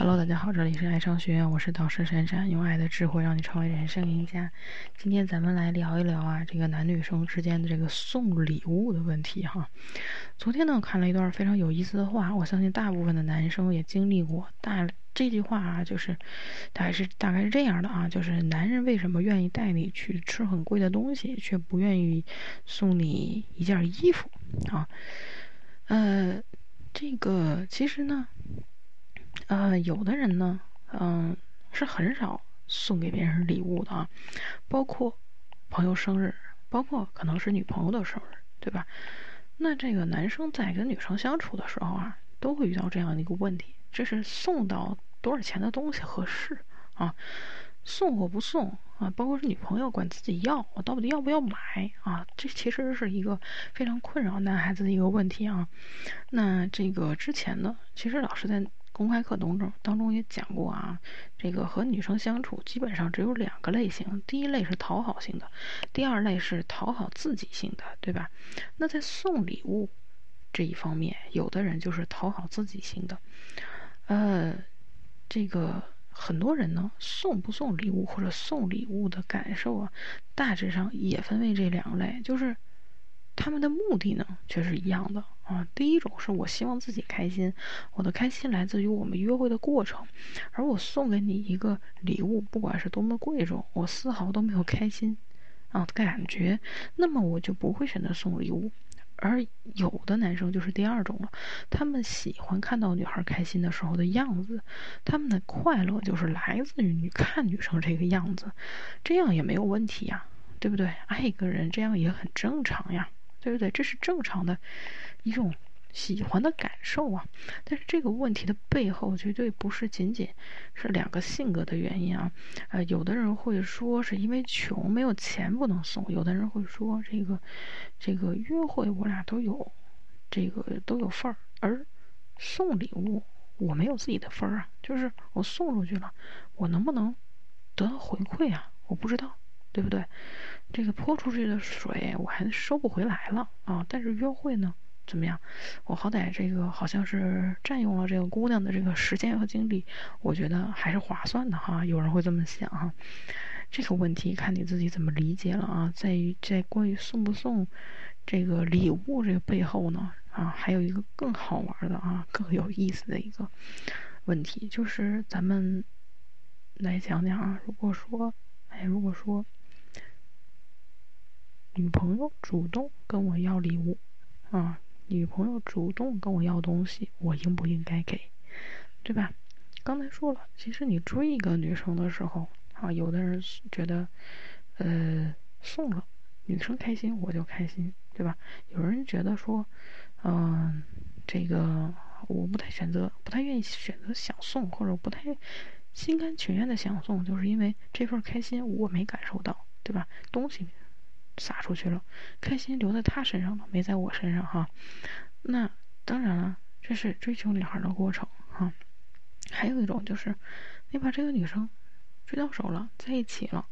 Hello，大家好，这里是爱商学院，我是导师闪闪，用爱的智慧让你成为人生赢家。今天咱们来聊一聊啊，这个男女生之间的这个送礼物的问题哈。昨天呢，我看了一段非常有意思的话，我相信大部分的男生也经历过。大这句话啊，就是大概是大概是这样的啊，就是男人为什么愿意带你去吃很贵的东西，却不愿意送你一件衣服啊？呃，这个其实呢。呃，有的人呢，嗯，是很少送给别人礼物的啊，包括朋友生日，包括可能是女朋友的生日，对吧？那这个男生在跟女生相处的时候啊，都会遇到这样的一个问题，这是送到多少钱的东西合适啊？送或不送啊？包括是女朋友管自己要，我到底要不要买啊？这其实是一个非常困扰男孩子的一个问题啊。那这个之前呢，其实老师在。公开课当中当中也讲过啊，这个和女生相处基本上只有两个类型，第一类是讨好型的，第二类是讨好自己型的，对吧？那在送礼物这一方面，有的人就是讨好自己型的，呃，这个很多人呢送不送礼物或者送礼物的感受啊，大致上也分为这两类，就是。他们的目的呢，却是一样的啊。第一种是我希望自己开心，我的开心来自于我们约会的过程，而我送给你一个礼物，不管是多么贵重，我丝毫都没有开心啊感觉，那么我就不会选择送礼物。而有的男生就是第二种了，他们喜欢看到女孩开心的时候的样子，他们的快乐就是来自于你看女生这个样子，这样也没有问题呀，对不对？爱一个人这样也很正常呀。对不对？这是正常的一种喜欢的感受啊。但是这个问题的背后绝对不是仅仅是两个性格的原因啊。呃，有的人会说是因为穷没有钱不能送，有的人会说这个这个约会我俩都有这个都有份儿，而送礼物我没有自己的份儿啊。就是我送出去了，我能不能得到回馈啊？我不知道。对不对？这个泼出去的水我还收不回来了啊！但是约会呢，怎么样？我好歹这个好像是占用了这个姑娘的这个时间和精力，我觉得还是划算的哈。有人会这么想哈。这个问题看你自己怎么理解了啊。在于在关于送不送这个礼物这个背后呢啊，还有一个更好玩的啊，更有意思的一个问题，就是咱们来讲讲啊。如果说，哎，如果说。女朋友主动跟我要礼物，啊，女朋友主动跟我要东西，我应不应该给，对吧？刚才说了，其实你追一个女生的时候，啊，有的人觉得，呃，送了女生开心我就开心，对吧？有人觉得说，嗯，这个我不太选择，不太愿意选择想送，或者不太心甘情愿的想送，就是因为这份开心我没感受到，对吧？东西。撒出去了，开心留在他身上了，没在我身上哈。那当然了，这是追求女孩的过程哈。还有一种就是，你把这个女生追到手了，在一起了，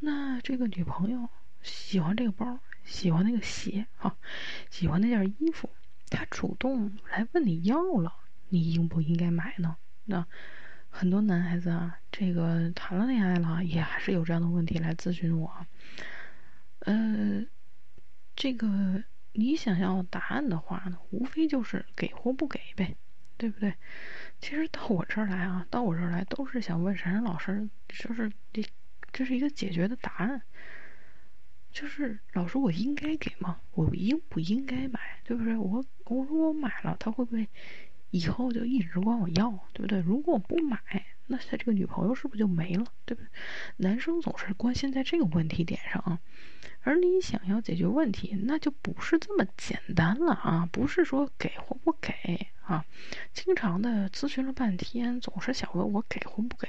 那这个女朋友喜欢这个包，喜欢那个鞋哈，喜欢那件衣服，她主动来问你要了，你应不应该买呢？那很多男孩子啊，这个谈了恋爱了，也还是有这样的问题来咨询我。呃，这个你想要答案的话呢，无非就是给或不给呗，对不对？其实到我这儿来啊，到我这儿来都是想问闪闪老师，就是这这是一个解决的答案，就是老师我应该给吗？我应不应该买？对不对？我我如果买了，他会不会以后就一直管我要？对不对？如果我不买，那他这个女朋友是不是就没了？对不对？男生总是关心在这个问题点上啊。而你想要解决问题，那就不是这么简单了啊！不是说给或不给啊，经常的咨询了半天，总是想问我给或不给。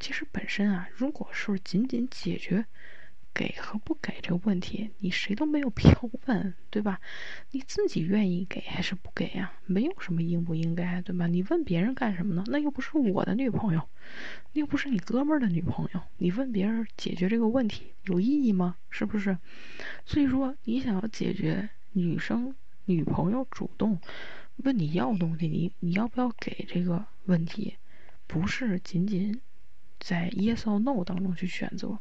其实本身啊，如果是仅仅解决。给和不给这个问题，你谁都没有必要问，对吧？你自己愿意给还是不给呀？没有什么应不应该，对吧？你问别人干什么呢？那又不是我的女朋友，又不是你哥们儿的女朋友，你问别人解决这个问题有意义吗？是不是？所以说，你想要解决女生女朋友主动问你要东西，你你要不要给这个问题，不是仅仅在 yes or no 当中去选择。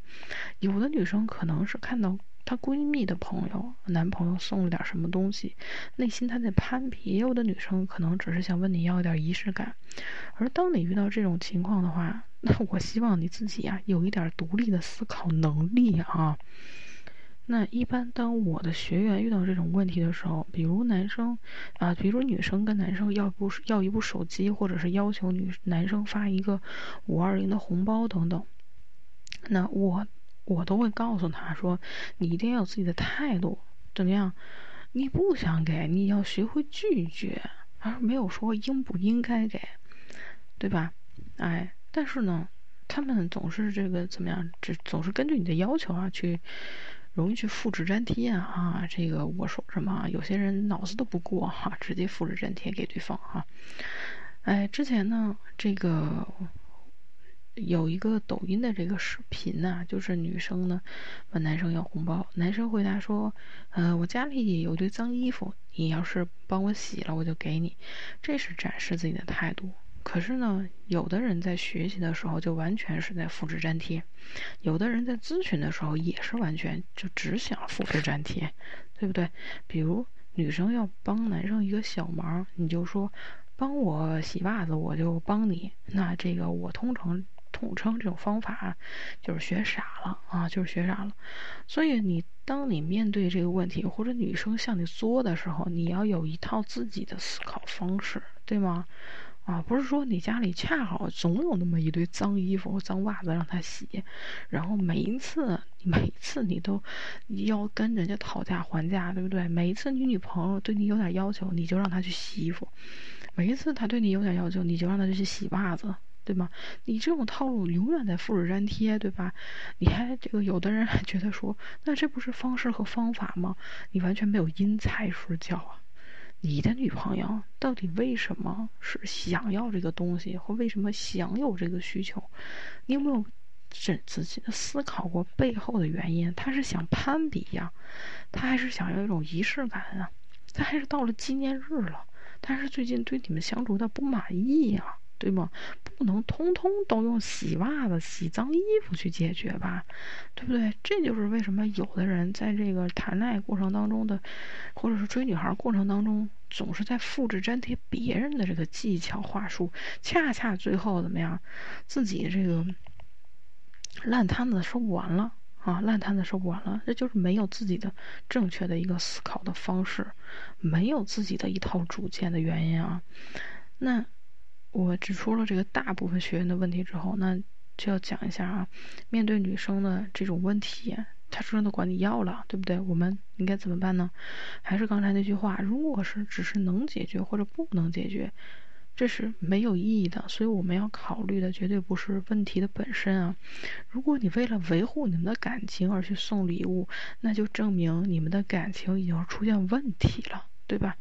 有的女生可能是看到她闺蜜的朋友、男朋友送了点什么东西，内心她在攀比；也有的女生可能只是想问你要一点仪式感。而当你遇到这种情况的话，那我希望你自己啊有一点独立的思考能力啊。那一般当我的学员遇到这种问题的时候，比如男生啊，比如女生跟男生要部要一部手机，或者是要求女男生发一个五二零的红包等等，那我我都会告诉他说，你一定要有自己的态度，怎么样？你不想给，你要学会拒绝，而没有说应不应该给，对吧？哎，但是呢，他们总是这个怎么样？只总是根据你的要求啊去。容易去复制粘贴啊！这个我说什么？有些人脑子都不过哈，直接复制粘贴给对方哈。哎，之前呢，这个有一个抖音的这个视频呢，就是女生呢问男生要红包，男生回答说：“呃，我家里有堆脏衣服，你要是帮我洗了，我就给你。”这是展示自己的态度。可是呢，有的人在学习的时候就完全是在复制粘贴，有的人在咨询的时候也是完全就只想复制粘贴，对不对？比如女生要帮男生一个小忙，你就说帮我洗袜子，我就帮你。那这个我通常统称这种方法就是学傻了啊，就是学傻了。所以你当你面对这个问题，或者女生向你作的时候，你要有一套自己的思考方式，对吗？啊，不是说你家里恰好总有那么一堆脏衣服、脏袜子让他洗，然后每一次、每一次你都要跟人家讨价还价，对不对？每一次你女朋友对你有点要求，你就让她去洗衣服；每一次她对你有点要求，你就让她去洗袜子，对吗？你这种套路永远在复制粘贴，对吧？你还这个有的人还觉得说，那这不是方式和方法吗？你完全没有因材施教啊！你的女朋友到底为什么是想要这个东西，或为什么想有这个需求？你有没有仔仔细的思考过背后的原因？她是想攀比呀，她还是想要一种仪式感啊？她还是到了纪念日了，但是最近对你们相处的不满意呀？对吗？不能通通都用洗袜子、洗脏衣服去解决吧，对不对？这就是为什么有的人在这个谈恋爱过程当中的，或者是追女孩过程当中，总是在复制粘贴别人的这个技巧话术，恰恰最后怎么样，自己这个烂摊子收不完了啊，烂摊子收不完了，这就是没有自己的正确的一个思考的方式，没有自己的一套主见的原因啊，那。我指出了这个大部分学员的问题之后，那就要讲一下啊，面对女生的这种问题，她真的管你要了，对不对？我们应该怎么办呢？还是刚才那句话，如果是只是能解决或者不能解决，这是没有意义的。所以我们要考虑的绝对不是问题的本身啊。如果你为了维护你们的感情而去送礼物，那就证明你们的感情已经出现问题了。对吧？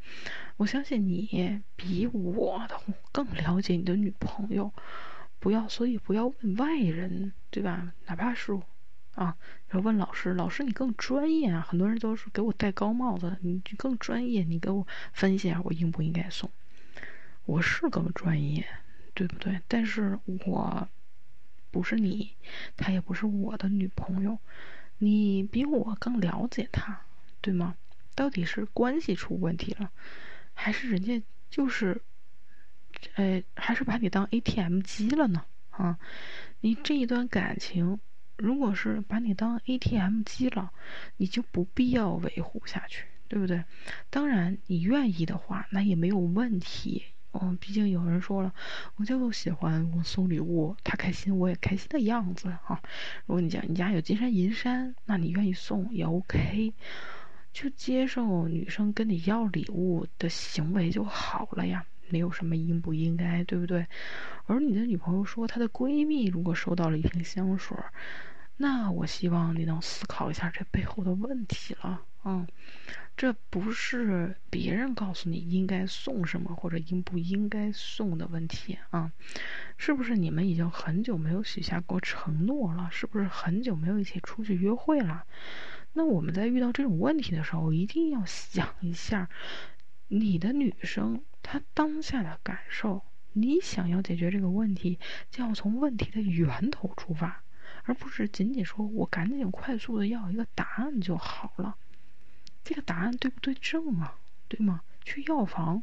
我相信你比我的更了解你的女朋友，不要，所以不要问外人，对吧？哪怕是啊，要问老师，老师你更专业啊。很多人都是给我戴高帽子，你更专业，你给我分析下，我应不应该送？我是更专业，对不对？但是我不是你，她也不是我的女朋友，你比我更了解她，对吗？到底是关系出问题了，还是人家就是，呃，还是把你当 ATM 机了呢？啊，你这一段感情，如果是把你当 ATM 机了，你就不必要维护下去，对不对？当然，你愿意的话，那也没有问题。嗯，毕竟有人说了，我就喜欢我送礼物，他开心我也开心的样子哈。如果你家你家有金山银山，那你愿意送也 OK。就接受女生跟你要礼物的行为就好了呀，没有什么应不应该，对不对？而你的女朋友说她的闺蜜如果收到了一瓶香水，那我希望你能思考一下这背后的问题了。嗯，这不是别人告诉你应该送什么或者应不应该送的问题啊，是不是你们已经很久没有许下过承诺了？是不是很久没有一起出去约会了？那我们在遇到这种问题的时候，一定要想一下，你的女生她当下的感受，你想要解决这个问题，就要从问题的源头出发，而不是仅仅说我赶紧快速的要一个答案就好了。这个答案对不对症啊？对吗？去药房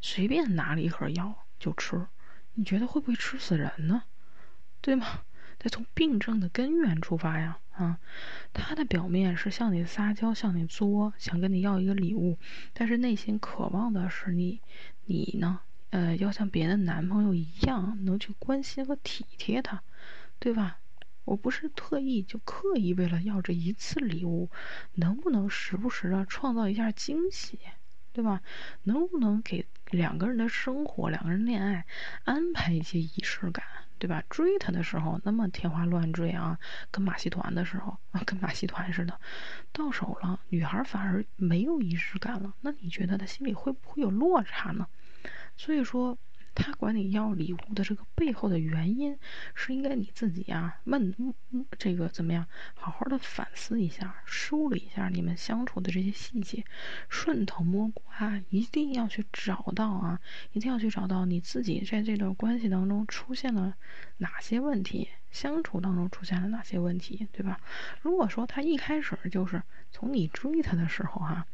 随便拿了一盒药就吃，你觉得会不会吃死人呢？对吗？得从病症的根源出发呀！啊，他的表面是向你撒娇，向你作，想跟你要一个礼物，但是内心渴望的是你，你呢？呃，要像别的男朋友一样，能去关心和体贴他，对吧？我不是特意就刻意为了要这一次礼物，能不能时不时的创造一下惊喜，对吧？能不能给两个人的生活、两个人恋爱安排一些仪式感，对吧？追他的时候那么天花乱坠啊，跟马戏团的时候啊，跟马戏团似的，到手了，女孩反而没有仪式感了，那你觉得他心里会不会有落差呢？所以说。他管你要礼物的这个背后的原因，是应该你自己啊问，这个怎么样？好好的反思一下，梳理一下你们相处的这些细节，顺藤摸瓜，一定要去找到啊，一定要去找到你自己在这段关系当中出现了哪些问题，相处当中出现了哪些问题，对吧？如果说他一开始就是从你追他的时候哈。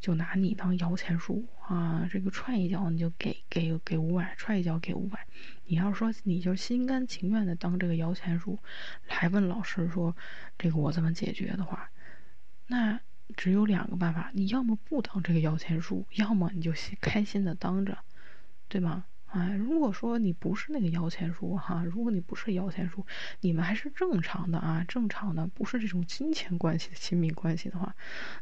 就拿你当摇钱树啊！这个踹一脚你就给给给五百，踹一脚给五百。你要说你就心甘情愿的当这个摇钱树，来问老师说这个我怎么解决的话，那只有两个办法：你要么不当这个摇钱树，要么你就心开心的当着，对吗？哎，如果说你不是那个摇钱树哈，如果你不是摇钱树，你们还是正常的啊，正常的不是这种金钱关系的亲密关系的话，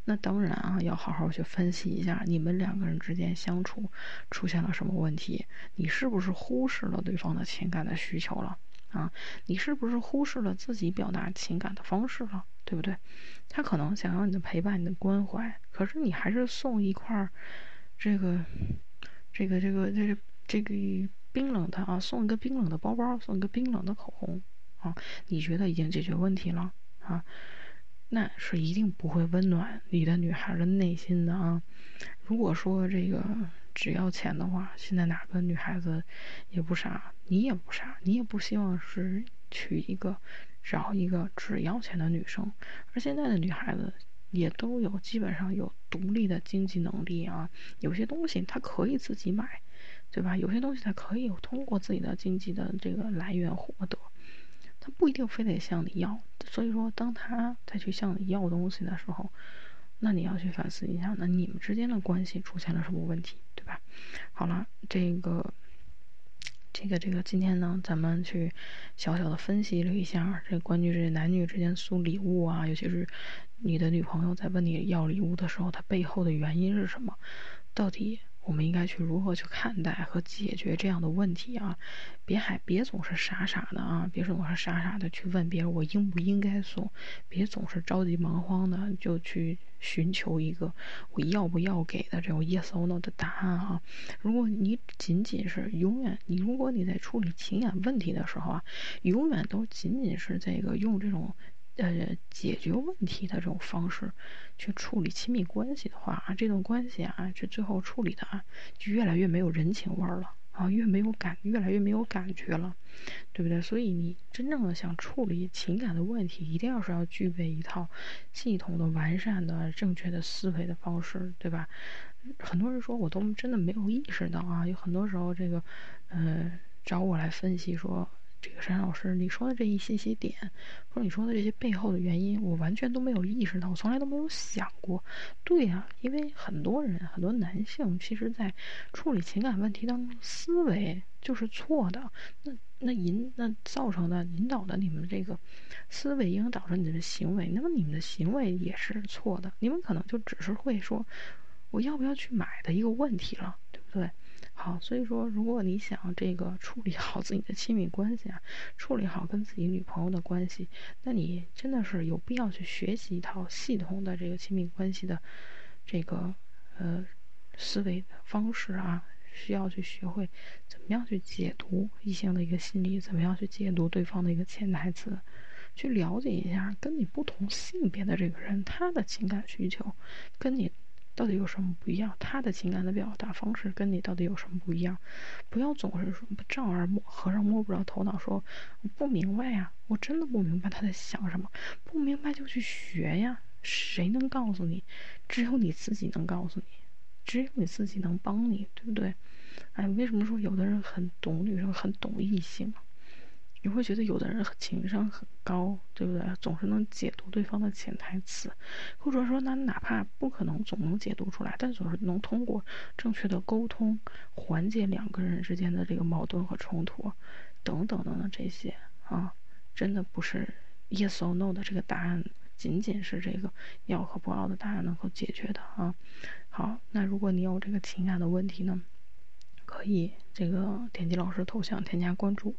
那当然啊，要好好去分析一下你们两个人之间相处出现了什么问题，你是不是忽视了对方的情感的需求了啊？你是不是忽视了自己表达情感的方式了？对不对？他可能想要你的陪伴、你的关怀，可是你还是送一块儿这个、这个、这个、这个。这个冰冷的啊，送一个冰冷的包包，送一个冰冷的口红啊，你觉得已经解决问题了啊？那是一定不会温暖你的女孩的内心的啊。如果说这个只要钱的话，现在哪个女孩子也不傻，你也不傻，你也不希望是娶一个找一个只要钱的女生。而现在的女孩子也都有基本上有独立的经济能力啊，有些东西她可以自己买。对吧？有些东西它可以通过自己的经济的这个来源获得，他不一定非得向你要。所以说，当他再去向你要东西的时候，那你要去反思一下，那你们之间的关系出现了什么问题，对吧？好了，这个，这个，这个，今天呢，咱们去小小的分析了一下这关于这男女之间送礼物啊，尤其是你的女朋友在问你要礼物的时候，她背后的原因是什么？到底？我们应该去如何去看待和解决这样的问题啊？别还别总是傻傻的啊！别总是傻傻的去问别人我应不应该送，别总是着急忙慌的就去寻求一个我要不要给的这种 yes or no 的答案啊！如果你仅仅是永远你如果你在处理情感问题的时候啊，永远都仅仅是这个用这种。呃，解决问题的这种方式去处理亲密关系的话啊，这段关系啊，这最后处理的啊，就越来越没有人情味儿了啊，越没有感，越来越没有感觉了，对不对？所以你真正的想处理情感的问题，一定要是要具备一套系统的、完善的、正确的思维的方式，对吧？很多人说我都真的没有意识到啊，有很多时候这个，呃，找我来分析说。这个山老师，你说的这一些些点，或者你说的这些背后的原因，我完全都没有意识到，我从来都没有想过。对呀，因为很多人，很多男性，其实在处理情感问题当中，思维就是错的。那那引那造成的引导的你们这个思维，引导着你的行为，那么你们的行为也是错的。你们可能就只是会说，我要不要去买的一个问题了，对不对？好，所以说，如果你想这个处理好自己的亲密关系啊，处理好跟自己女朋友的关系，那你真的是有必要去学习一套系统的这个亲密关系的这个呃思维方式啊，需要去学会怎么样去解读异性的一个心理，怎么样去解读对方的一个潜台词，去了解一下跟你不同性别的这个人他的情感需求，跟你。到底有什么不一样？他的情感的表达方式跟你到底有什么不一样？不要总是说丈二摸和尚摸不着头脑，说我不明白呀，我真的不明白他在想什么，不明白就去学呀。谁能告诉你？只有你自己能告诉你，只有你自己能帮你，对不对？哎，为什么说有的人很懂女生，很懂异性？你会觉得有的人情商很高，对不对？总是能解读对方的潜台词，或者说，那哪怕不可能总能解读出来，但总是能通过正确的沟通缓解两个人之间的这个矛盾和冲突，等等等等这些啊，真的不是 yes or no 的这个答案，仅仅是这个要和不要的答案能够解决的啊。好，那如果你有这个情感的问题呢？可以，这个点击老师头像添加关注，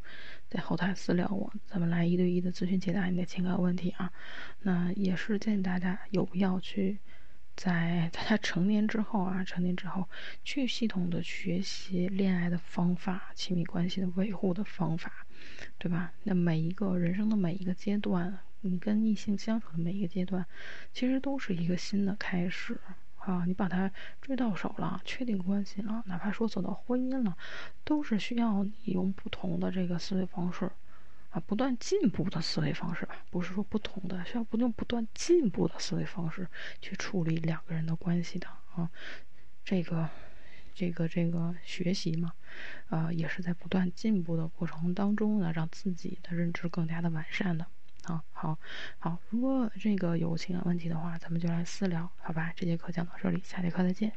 在后台私聊我，咱们来一对一的咨询解答你的情感问题啊。那也是建议大家有必要去，在大家成年之后啊，成年之后去系统的学习恋爱的方法、亲密关系的维护的方法，对吧？那每一个人生的每一个阶段，你跟异性相处的每一个阶段，其实都是一个新的开始。啊，你把他追到手了，确定关系了，哪怕说走到婚姻了，都是需要你用不同的这个思维方式，啊，不断进步的思维方式，不是说不同的，需要不用不断进步的思维方式去处理两个人的关系的啊，这个，这个这个学习嘛，啊，也是在不断进步的过程当中呢，让自己的认知更加的完善的。啊，好，好，如果这个有情感问题的话，咱们就来私聊，好吧？这节课讲到这里，下节课再见。